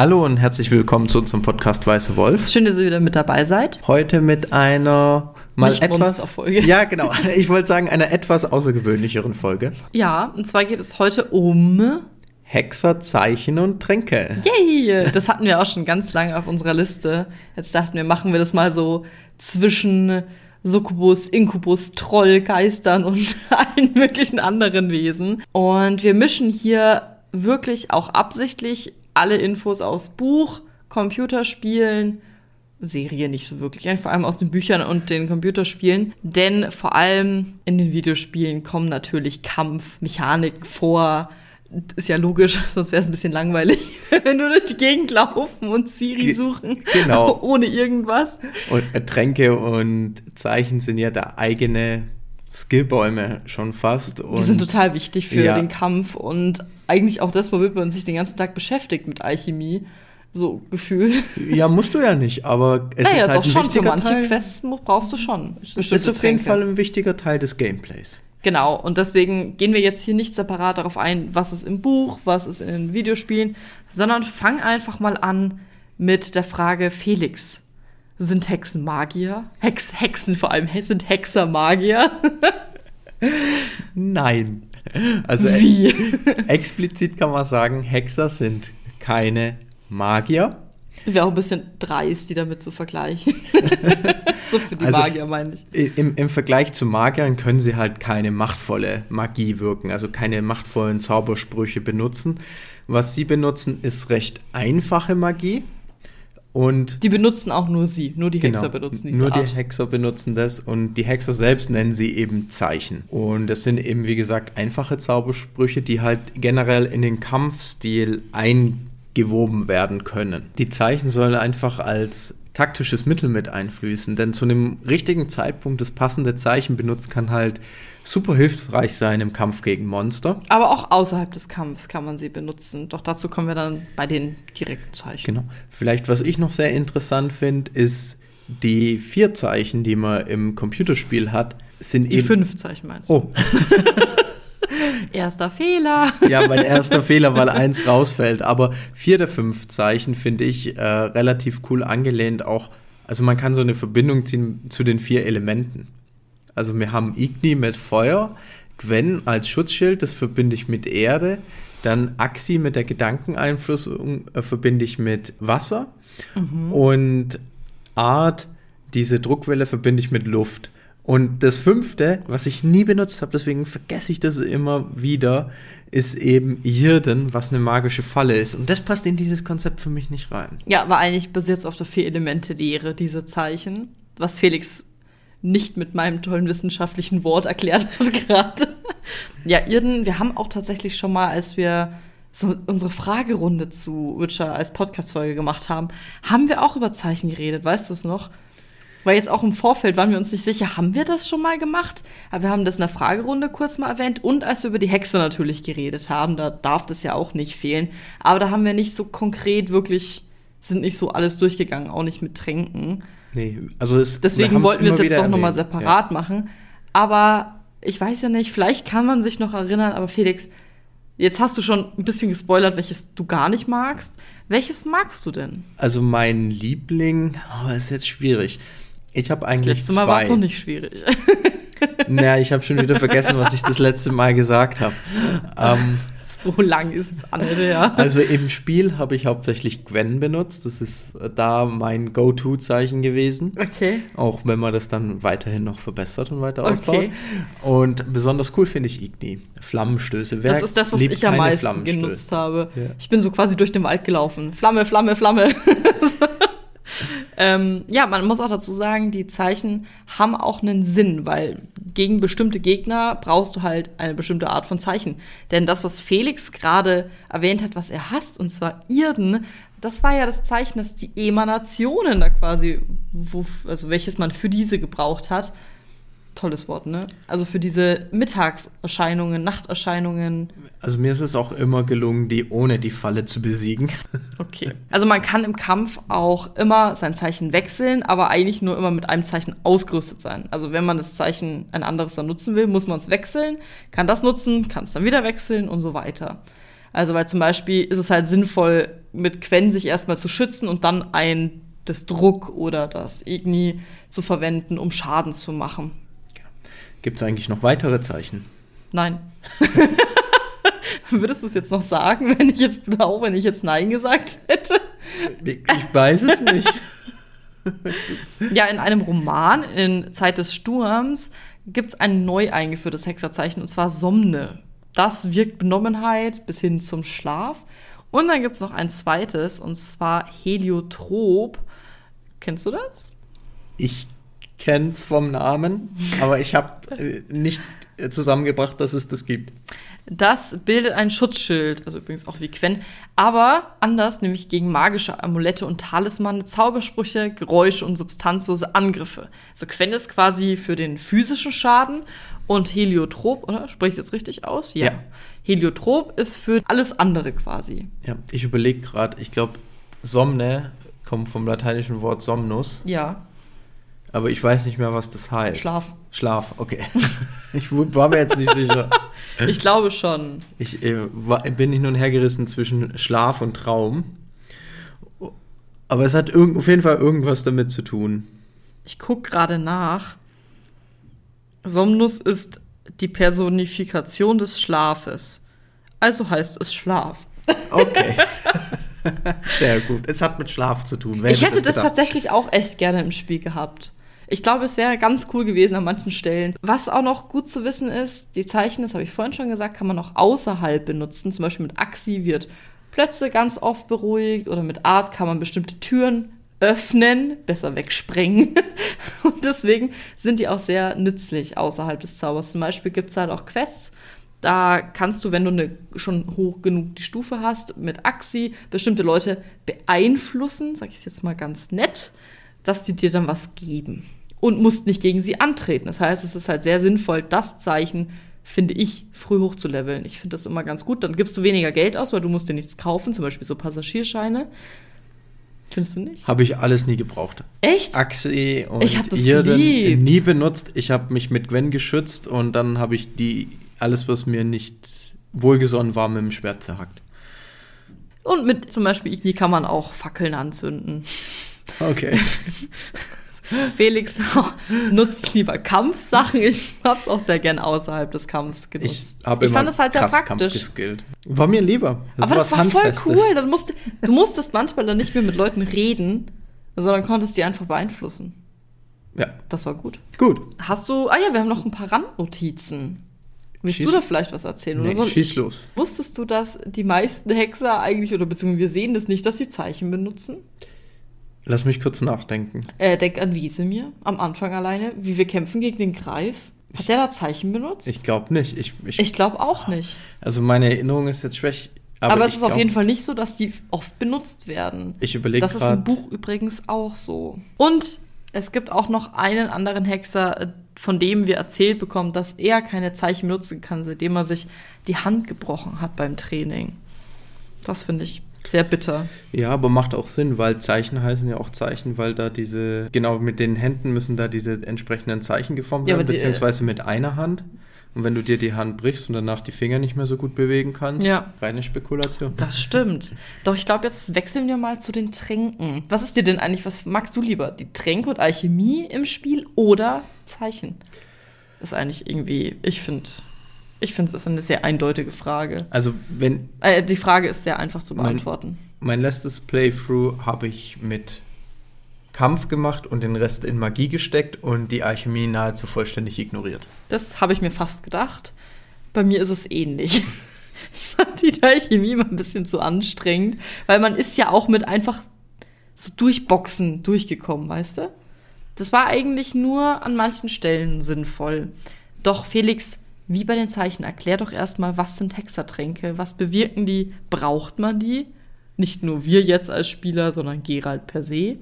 Hallo und herzlich willkommen zu unserem Podcast Weiße Wolf. Schön, dass ihr wieder mit dabei seid. Heute mit einer mal Nicht etwas. Ja, genau. Ich wollte sagen einer etwas außergewöhnlicheren Folge. Ja, und zwar geht es heute um. Hexer, Zeichen und Tränke. Yay! Das hatten wir auch schon ganz lange auf unserer Liste. Jetzt dachten wir, machen wir das mal so zwischen Succubus, Inkubus, Troll, Geistern und allen möglichen anderen Wesen. Und wir mischen hier wirklich auch absichtlich alle Infos aus Buch, Computerspielen, Serie nicht so wirklich, vor allem aus den Büchern und den Computerspielen. Denn vor allem in den Videospielen kommen natürlich Kampfmechaniken vor. Ist ja logisch, sonst wäre es ein bisschen langweilig, wenn wir durch die Gegend laufen und Siri suchen. genau. Ohne irgendwas. Und äh, Tränke und Zeichen sind ja da eigene Skillbäume schon fast. Die sind total wichtig für Ja. den Kampf und eigentlich auch das, womit man sich den ganzen Tag beschäftigt mit Alchemie. So gefühlt. ja, musst du ja nicht, aber es naja, ist halt doch ein schon. Für wichtiger manche Teil. Quests brauchst du schon. Es ist bestimmte auf jeden Tränke. Fall ein wichtiger Teil des Gameplays. Genau, und deswegen gehen wir jetzt hier nicht separat darauf ein, was ist im Buch, was ist in den Videospielen, sondern fang einfach mal an mit der Frage Felix. Sind Hexen Magier? Hex, Hexen vor allem, sind Hexer Magier? Nein. Also Wie? explizit kann man sagen, Hexer sind keine Magier. Wäre auch ein bisschen dreist, die damit zu vergleichen. so für die Also- Magier, meine ich. Im, Im Vergleich zu Magiern können sie halt keine machtvolle Magie wirken, also keine machtvollen Zaubersprüche benutzen. Was sie benutzen, ist recht einfache Magie. Und Die benutzen auch nur sie, nur die Hexer Genau. benutzen diese Nur die Art. Hexer benutzen das und die Hexer selbst nennen sie eben Zeichen. Und das sind eben, wie gesagt, einfache Zaubersprüche, die halt generell in den Kampfstil eingewoben werden können. Die Zeichen sollen einfach als taktisches Mittel mit einfließen, denn zu einem richtigen Zeitpunkt das passende Zeichen benutzt kann halt super hilfreich sein im Kampf gegen Monster. Aber auch außerhalb des Kampfs kann man sie benutzen. Doch dazu kommen wir dann bei den direkten Zeichen. Genau. Vielleicht, was ich noch sehr interessant finde, ist die vier Zeichen, die man im Computerspiel hat, sind Die eben fünf Zeichen meinst du? Oh, Erster Fehler. ja, mein erster Fehler, weil eins rausfällt. Aber vier der fünf Zeichen finde ich äh, relativ cool angelehnt. Auch, also man kann so eine Verbindung ziehen zu den vier Elementen. Also wir haben Igni mit Feuer, Gwen als Schutzschild, das verbinde ich mit Erde. Dann Axi mit der Gedankeneinflussung äh, verbinde ich mit Wasser. Und Art, diese Druckwelle verbinde ich mit Luft. Und das fünfte, was ich nie benutzt habe, deswegen vergesse ich das immer wieder, ist eben Hirden, was eine magische Falle ist. Und das passt in dieses Konzept für mich nicht rein. Ja, war eigentlich basiert auf der Vier-Elemente-Lehre, diese Zeichen. Was Felix nicht mit meinem tollen wissenschaftlichen Wort erklärt hat gerade. Ja, Irden, wir haben auch tatsächlich schon mal, als wir so unsere Fragerunde zu Witcher als Podcast-Folge gemacht haben, haben wir auch über Zeichen geredet, weißt du es noch? Weil jetzt auch im Vorfeld waren wir uns nicht sicher, haben wir das schon mal gemacht? Aber wir haben das in der Fragerunde kurz mal erwähnt und als wir über die Hexe natürlich geredet haben, da darf das ja auch nicht fehlen. Aber da haben wir nicht so konkret wirklich, sind nicht so alles durchgegangen, auch nicht mit Tränken. Nee, also es, wir Deswegen haben's wollten wir es jetzt doch nochmal separat machen. Aber ich weiß ja nicht, vielleicht kann man sich noch erinnern, aber Felix, jetzt hast du schon ein bisschen gespoilert, welches du gar nicht magst. Welches magst du denn? Also mein Liebling, oh, ist jetzt schwierig. Ich habe Das eigentlich letzte Mal war es noch nicht schwierig. Naja, ich habe schon wieder vergessen, was ich das letzte Mal gesagt habe. Ähm, so lang ist es andere, ja. Also im Spiel habe ich hauptsächlich Gwen benutzt. Das ist äh, da mein Go-To-Zeichen gewesen. Okay. Auch wenn man das dann weiterhin noch verbessert und weiter Okay. ausbaut. Und besonders cool finde ich Igni. Flammenstöße. Wer Das ist das, was ich am meisten genutzt habe. Ja. Ich bin so quasi durch den Wald gelaufen. Flamme, Flamme, Flamme. ähm, ja, man muss auch dazu sagen, die Zeichen haben auch einen Sinn, weil gegen bestimmte Gegner brauchst du halt eine bestimmte Art von Zeichen. Denn das, was Felix gerade erwähnt hat, was er hasst, und zwar Irden, das war ja das Zeichen, dass die Emanationen da quasi, wo, also welches man für diese gebraucht hat. Tolles Wort, ne? Also für diese Mittagserscheinungen, Nachterscheinungen. Also mir ist es auch immer gelungen, die ohne die Falle zu besiegen. Okay. Also man kann im Kampf auch immer sein Zeichen wechseln, aber eigentlich nur immer mit einem Zeichen ausgerüstet sein. Also wenn man das Zeichen ein anderes dann nutzen will, muss man es wechseln, kann das nutzen, kann es dann wieder wechseln und so weiter. Also weil zum Beispiel ist es halt sinnvoll, mit Quen sich erstmal zu schützen und dann ein das Druck oder das Igni zu verwenden, um Schaden zu machen. Gibt es eigentlich noch weitere Zeichen? Nein. Würdest du es jetzt noch sagen, wenn ich jetzt blau, wenn ich jetzt Nein gesagt hätte? Ich weiß es nicht. ja, in einem Roman in Zeit des Sturms gibt es ein neu eingeführtes Hexerzeichen und zwar Somne. Das wirkt Benommenheit bis hin zum Schlaf. Und dann gibt es noch ein zweites und zwar Heliotrop. Kennst du das? Ich kenn's vom Namen, aber ich habe äh, nicht zusammengebracht, dass es das gibt. Das bildet ein Schutzschild, also übrigens auch wie Quen, aber anders, nämlich gegen magische Amulette und Talismane, Zaubersprüche, Geräusche und substanzlose Angriffe. Also Quen ist quasi für den physischen Schaden und Heliotrop, oder? Spreche ich jetzt richtig aus? Ja. Heliotrop ist für alles andere quasi. Ja, ich überlege gerade, ich glaube, Somne kommt vom lateinischen Wort somnus. Ja. Aber ich weiß nicht mehr, was das heißt. Schlaf. Schlaf, okay. ich war mir jetzt nicht sicher. Ich glaube schon. Ich äh, war, bin hin und her gerissen zwischen Schlaf und Traum. Aber es hat auf jeden Fall irgendwas damit zu tun. Ich gucke gerade nach. Somnus ist die Personifikation des Schlafes. Also heißt es Schlaf. Okay. Sehr gut. Es hat mit Schlaf zu tun. Wer ich hätte das, das tatsächlich auch echt gerne im Spiel gehabt. Ich glaube, es wäre ganz cool gewesen an manchen Stellen. Was auch noch gut zu wissen ist, die Zeichen, das habe ich vorhin schon gesagt, kann man auch außerhalb benutzen. Zum Beispiel mit Axi wird Plötze ganz oft beruhigt oder mit Art kann man bestimmte Türen öffnen, besser wegsprengen. Und deswegen sind die auch sehr nützlich außerhalb des Zaubers. Zum Beispiel gibt es halt auch Quests, da kannst du, wenn du eine, schon hoch genug die Stufe hast, mit Axi bestimmte Leute beeinflussen, sag ich es jetzt mal ganz nett, dass die dir dann was geben. Und musst nicht gegen sie antreten. Das heißt, es ist halt sehr sinnvoll, das Zeichen, finde ich, früh hochzuleveln. Ich finde das immer ganz gut. Dann gibst du weniger Geld aus, weil du musst dir nichts kaufen, zum Beispiel so Passagierscheine. Findest du nicht? Habe ich alles nie gebraucht. Echt? Axi und ich das geliebt. nie benutzt. Ich habe mich mit Gwen geschützt und dann habe ich die alles, was mir nicht wohlgesonnen war, mit dem Schwert zerhackt. Und mit zum Beispiel Igni kann man auch Fackeln anzünden. Okay. Felix nutzt lieber Kampfsachen. Ich hab's auch sehr gern außerhalb des Kampfs genutzt. Ich, ich fand das halt sehr praktisch. Geskillt. War mir lieber. Das Aber das war voll cool. Dann musste, du musstest manchmal dann nicht mehr mit Leuten reden, sondern konntest die einfach beeinflussen. Ja. Das war gut. Gut. Hast du, ah ja, wir haben noch ein paar Randnotizen. Willst schieß, du da vielleicht was erzählen? Nee, oder so? schieß los. Wusstest du, dass die meisten Hexer eigentlich, oder beziehungsweise wir sehen das nicht, dass sie Zeichen benutzen? Lass mich kurz nachdenken. Äh, denk an Wiesemir am Anfang alleine, wie wir kämpfen gegen den Greif. Hat der da Zeichen benutzt? Ich glaube nicht. Ich, ich, ich glaube auch nicht. Also meine Erinnerung ist jetzt schwäch. Aber, aber es ist glaub, auf jeden Fall nicht so, dass die oft benutzt werden. Ich überlege Das ist im Buch übrigens auch so. Und es gibt auch noch einen anderen Hexer, äh, von dem wir erzählt bekommen, dass er keine Zeichen benutzen kann, seitdem er sich die Hand gebrochen hat beim Training. Das finde ich sehr bitter. Ja, aber macht auch Sinn, weil Zeichen heißen ja auch Zeichen, weil da diese, genau mit den Händen müssen da diese entsprechenden Zeichen geformt werden, ja, die, beziehungsweise mit einer Hand. Und wenn du dir die Hand brichst und danach die Finger nicht mehr so gut bewegen kannst, ja. reine Spekulation. Das stimmt. Doch ich glaube, jetzt wechseln wir mal zu den Tränken. Was ist dir denn eigentlich, was magst du lieber? Die Tränke und Alchemie im Spiel oder Zeichen? Das ist eigentlich irgendwie, ich finde, ich finde, es ist eine sehr eindeutige Frage. Also, wenn. Äh, die Frage ist sehr einfach zu beantworten. Mein, mein letztes Playthrough habe ich mit Kampf gemacht und den Rest in Magie gesteckt und die Alchemie nahezu vollständig ignoriert. Das habe ich mir fast gedacht. Bei mir ist es ähnlich. Ich fand die Alchemie mal ein bisschen zu anstrengend, weil man ist ja auch mit einfach so durchboxen durchgekommen, weißt du? Das war eigentlich nur an manchen Stellen sinnvoll. Doch Felix, wie bei den Zeichen, erklär doch erstmal, was sind Hexertränke? Was bewirken die? Braucht man die? Nicht nur wir jetzt als Spieler, sondern Gerald per se.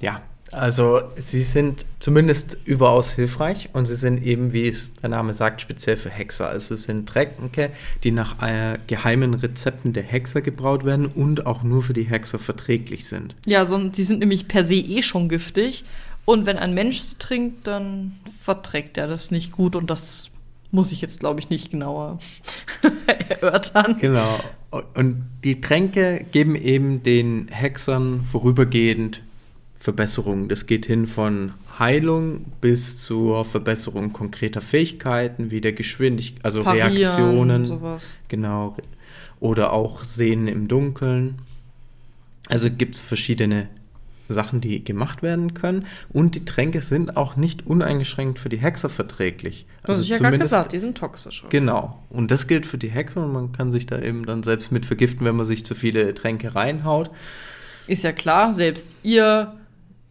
Ja, also sie sind zumindest überaus hilfreich und sie sind eben, wie es der Name sagt, speziell für Hexer. Also es sind Tränke, die nach äh, geheimen Rezepten der Hexer gebraut werden und auch nur für die Hexer verträglich sind. Ja, so, die sind nämlich per se eh schon giftig. Und wenn ein Mensch sie trinkt, dann verträgt er das nicht gut und das muss ich jetzt, glaube ich, nicht genauer erörtern. Genau. Und die Tränke geben eben den Hexern vorübergehend Verbesserungen. Das geht hin von Heilung bis zur Verbesserung konkreter Fähigkeiten wie der Geschwindigkeit, also Parieren, Reaktionen. sowas. Genau. Oder auch Sehen im Dunkeln. Also gibt es verschiedene Sachen, die gemacht werden können. Und die Tränke sind auch nicht uneingeschränkt für die Hexer verträglich. Das Also ist ja gerade zumindest- gesagt, die sind toxisch. Genau. Und das gilt für die Hexer und man kann sich da eben dann selbst mit vergiften, wenn man sich zu viele Tränke reinhaut. Ist ja klar, selbst ihr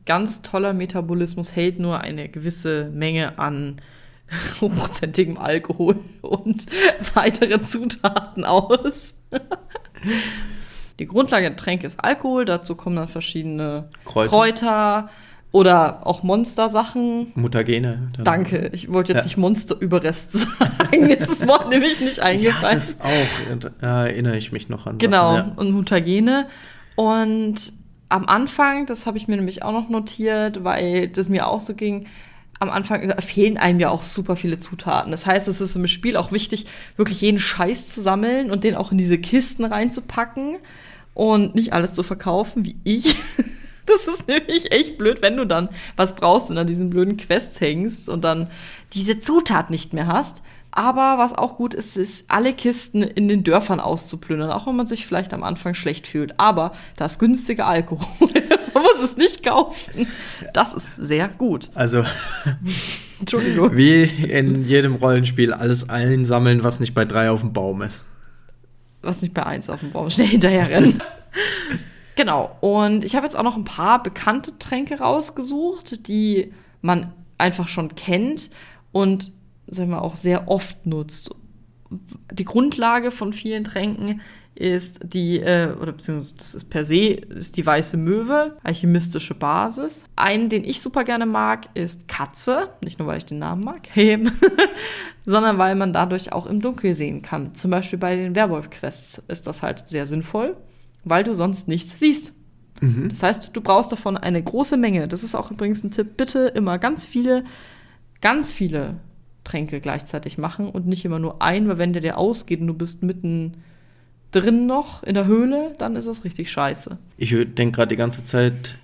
ganz toller Metabolismus hält nur eine gewisse Menge an hochprozentigem Alkohol und weiteren Zutaten aus. Die Grundlage der Tränke ist Alkohol, dazu kommen dann verschiedene Kräuter. Kräuter, oder auch Monstersachen. Mutagene. dann- Danke, ich wollte jetzt Ja. nicht Monsterüberreste sagen, ist das Wort nämlich nicht Ja, eingefallen. das auch. Da erinnere ich mich noch an. Genau, Sachen, ja. und Mutagene. Und am Anfang, das habe ich mir nämlich auch noch notiert, weil das mir auch so ging, am Anfang fehlen einem ja auch super viele Zutaten. Das heißt, es ist im Spiel auch wichtig, wirklich jeden Scheiß zu sammeln und den auch in diese Kisten reinzupacken und nicht alles zu verkaufen, wie ich. Das ist nämlich echt blöd, wenn du dann was brauchst und an diesen blöden Quests hängst und dann diese Zutat nicht mehr hast. Aber was auch gut ist, ist, alle Kisten in den Dörfern auszuplündern, auch wenn man sich vielleicht am Anfang schlecht fühlt. Aber da ist günstiger Alkohol. man muss es nicht kaufen. Das ist sehr gut. Also, Entschuldigung. wie in jedem Rollenspiel, alles einsammeln, was nicht bei drei auf dem Baum ist. Was nicht bei eins auf dem Baum schnell hinterher rennen. genau. Und ich habe jetzt auch noch ein paar bekannte Tränke rausgesucht, die man einfach schon kennt und sagen wir auch sehr oft nutzt. Die Grundlage von vielen Tränken ist die, äh, oder beziehungsweise das ist per se, ist die weiße Möwe, alchemistische Basis. Einen, den ich super gerne mag, ist Katze. Nicht nur, weil ich den Namen mag, sondern weil man dadurch auch im Dunkel sehen kann. Zum Beispiel bei den Werwolf-Quests ist das halt sehr sinnvoll, weil du sonst nichts siehst. Das heißt, du brauchst davon eine große Menge. Das ist auch übrigens ein Tipp. Bitte immer ganz viele, ganz viele Tränke gleichzeitig machen und nicht immer nur ein, weil wenn der dir ausgeht und du bist mitten drin noch in der Höhle, dann ist es richtig scheiße. Ich denke gerade die ganze Zeit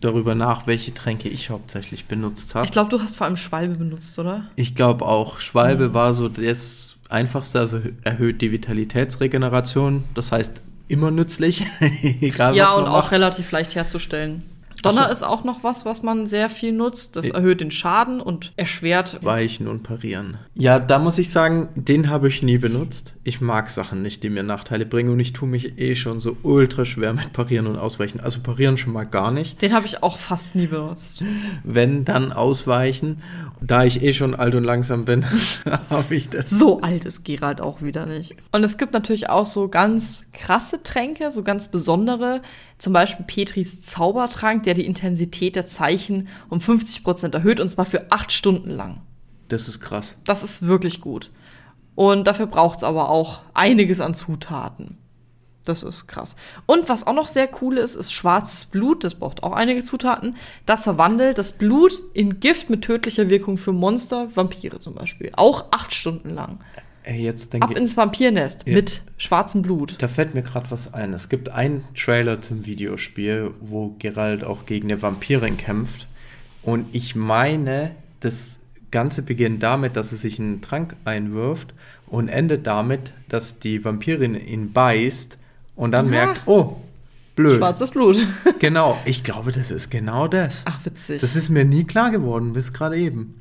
darüber nach, welche Tränke ich hauptsächlich benutzt habe. Ich glaube, du hast vor allem Schwalbe benutzt, oder? Ich glaube auch, Schwalbe Mhm. war so das Einfachste, also erhöht die Vitalitätsregeneration. Das heißt, immer nützlich, egal ja, was man und auch macht. relativ leicht herzustellen. Donner so. ist auch noch was, was man sehr viel nutzt. Das Ja. erhöht den Schaden und erschwert. Weichen und parieren. Ja, da muss ich sagen, den habe ich nie benutzt. Ich mag Sachen nicht, die mir Nachteile bringen und ich tue mich eh schon so ultra schwer mit Parieren und Ausweichen. Also Parieren schon mal gar nicht. Den habe ich auch fast nie benutzt. Wenn, dann Ausweichen. Da ich eh schon alt und langsam bin, habe ich das. So alt ist Gerald auch wieder nicht. Und es gibt natürlich auch so ganz krasse Tränke, so ganz besondere. Zum Beispiel Petris Zaubertrank, der die Intensität der Zeichen um 50% erhöht und zwar für acht Stunden lang. Das ist krass. Das ist wirklich gut. Und dafür braucht es aber auch einiges an Zutaten. Das ist krass. Und was auch noch sehr cool ist, ist schwarzes Blut. Das braucht auch einige Zutaten. Das verwandelt das Blut in Gift mit tödlicher Wirkung für Monster, Vampire zum Beispiel. Auch acht Stunden lang. Jetzt Ab denke ich. ins Vampirnest Ja. mit schwarzem Blut. Da fällt mir gerade was ein. Es gibt einen Trailer zum Videospiel, wo Geralt auch gegen eine Vampirin kämpft. Und ich meine, das Ganze beginnt damit, dass er sich einen Trank einwirft und endet damit, dass die Vampirin ihn beißt und dann Ja. merkt, oh, blöd. Schwarzes Blut. Genau, ich glaube, das ist genau das. Ach, witzig. Das ist mir nie klar geworden, bis gerade eben.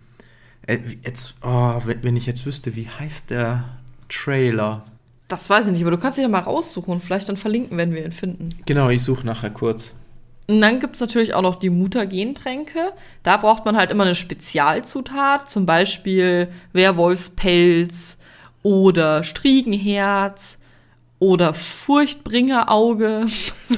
Äh, Jetzt, oh, wenn, wenn ich jetzt wüsste, wie heißt der Trailer? Das weiß ich nicht, aber du kannst dich ja mal raussuchen und vielleicht dann verlinken, wenn wir ihn finden. Genau, ich suche nachher kurz. Und dann gibt's natürlich auch noch die Mutagentränke. Da braucht man halt immer eine Spezialzutat, zum Beispiel Werwolfspelz oder Striegenherz oder Furchtbringerauge,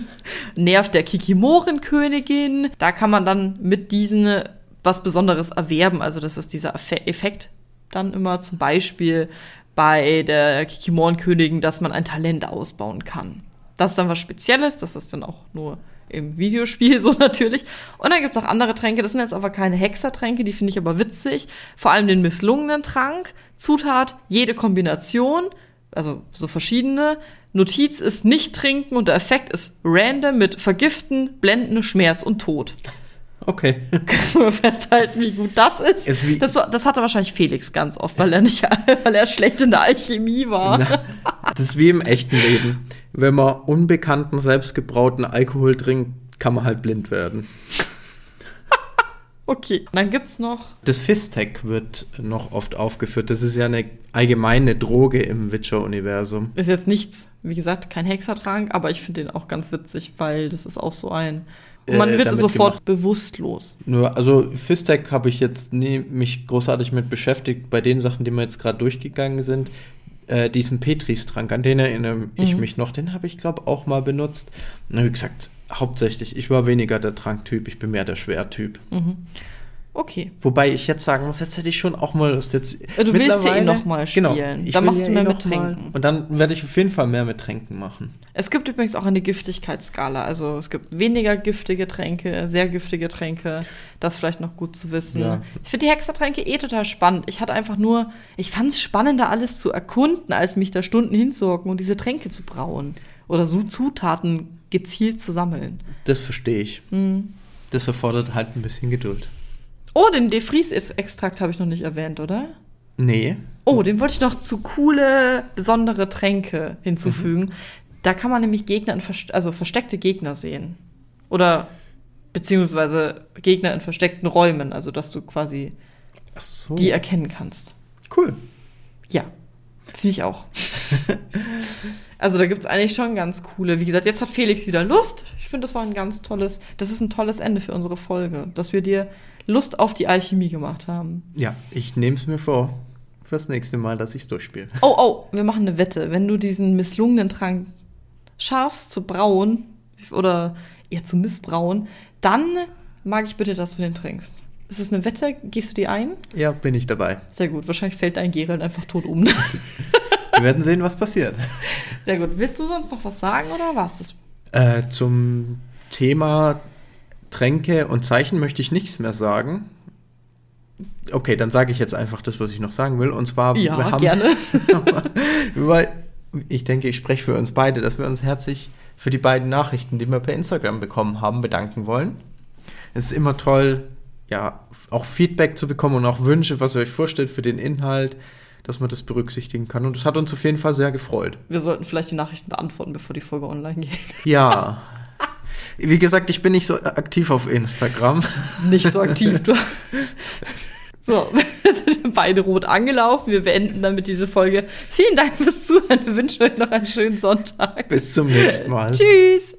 Nerv der Kikimorenkönigin. Da kann man dann mit diesen was Besonderes erwerben. Also das ist dieser Effe- Effekt dann immer zum Beispiel bei der Kikimorenkönigin, dass man ein Talent ausbauen kann. Das ist dann was Spezielles, das ist dann auch nur im Videospiel so natürlich. Und dann gibt's auch andere Tränke, das sind jetzt aber keine Hexertränke, die finde ich aber witzig. Vor allem den misslungenen Trank, Zutat, jede Kombination, also so verschiedene. Notiz ist nicht trinken und der Effekt ist random mit Vergiften, Blenden, Schmerz und Tod. Okay. Können wir festhalten, wie gut das ist. Ist wie- das, das hatte wahrscheinlich Felix ganz oft, weil er nicht, weil er schlecht in der Alchemie war. Das ist wie im echten Leben. Wenn man unbekannten, selbstgebrauten Alkohol trinkt, kann man halt blind werden. Okay. Dann gibt's noch. Das Fistech wird noch oft aufgeführt. Das ist ja eine allgemeine Droge im Witcher-Universum. Ist jetzt nichts, wie gesagt, kein Hexertrank, aber ich finde den auch ganz witzig, weil das ist auch so ein. Und man Äh, wird damit sofort gemacht. bewusstlos. Also Fistech habe ich jetzt nie mich großartig mit beschäftigt. Bei den Sachen, die wir jetzt gerade durchgegangen sind, äh, diesen Petris-Trank, an den erinnere ich Mhm. mich noch. Den habe ich, glaube auch mal benutzt. Und wie gesagt, hauptsächlich, ich war weniger der Tranktyp, ich bin mehr der Schwertyp. Okay. Wobei ich jetzt sagen muss, jetzt hätte ich schon auch mal Lust. Jetzt du willst ja eh mittlerweile- noch mal Genau, spielen. ich Dann machst ja du mehr eh mit noch mal- Tränken. Und dann werde ich auf jeden Fall mehr mit Tränken machen. Es gibt übrigens auch eine Giftigkeitsskala. Also es gibt weniger giftige Tränke, sehr giftige Tränke. Das vielleicht noch gut zu wissen. Ja. Ich finde die Hexertränke eh total spannend. Ich hatte einfach nur, ich fand es spannender, alles zu erkunden, als mich da Stunden hinzuhocken und diese Tränke zu brauen. Oder so Zutaten gezielt zu sammeln. Das verstehe ich. Mhm. Das erfordert halt ein bisschen Geduld. Oh, den Defries-Extrakt habe ich noch nicht erwähnt, oder? Nee. Oh, den wollte ich noch zu coole, besondere Tränke hinzufügen. Da kann man nämlich Gegner in also versteckte Gegner sehen. Oder beziehungsweise Gegner in versteckten Räumen, also dass du quasi so. die erkennen kannst. cool. Ja, finde ich auch. also da gibt es eigentlich schon ganz coole. Wie gesagt, jetzt hat Felix wieder Lust. Ich finde, das war ein ganz tolles, das ist ein tolles Ende für unsere Folge, dass wir dir Lust auf die Alchemie gemacht haben. Ja, ich nehme es mir vor. Fürs nächste Mal, dass ich es durchspiele. Oh, oh, wir machen eine Wette. Wenn du diesen misslungenen Trank schaffst zu brauen oder eher zu missbrauen, dann mag ich bitte, dass du den trinkst. Ist es eine Wette? Gehst du die ein? Ja, bin ich dabei. Sehr gut. Wahrscheinlich fällt dein Gerald einfach tot um. Wir werden sehen, was passiert. Sehr gut. Willst du sonst noch was sagen oder war's das? Äh, zum Thema Tränke und Zeichen möchte ich nichts mehr sagen. Okay, dann sage ich jetzt einfach das, was ich noch sagen will. Und zwar, Ja, wir haben, gerne. weil ich denke, ich spreche für uns beide, dass wir uns herzlich für die beiden Nachrichten, die wir per Instagram bekommen haben, bedanken wollen. Es ist immer toll, ja, auch Feedback zu bekommen und auch Wünsche, was ihr euch vorstellt für den Inhalt, dass man das berücksichtigen kann. Und das hat uns auf jeden Fall sehr gefreut. Wir sollten vielleicht die Nachrichten beantworten, bevor die Folge online geht. Ja. Wie gesagt, ich bin nicht so aktiv auf Instagram. Nicht so aktiv, du. So, jetzt sind wir beide rot angelaufen. Wir beenden damit diese Folge. Vielen Dank fürs Zuhören. Wir wünschen euch noch einen schönen Sonntag. Bis zum nächsten Mal. Tschüss.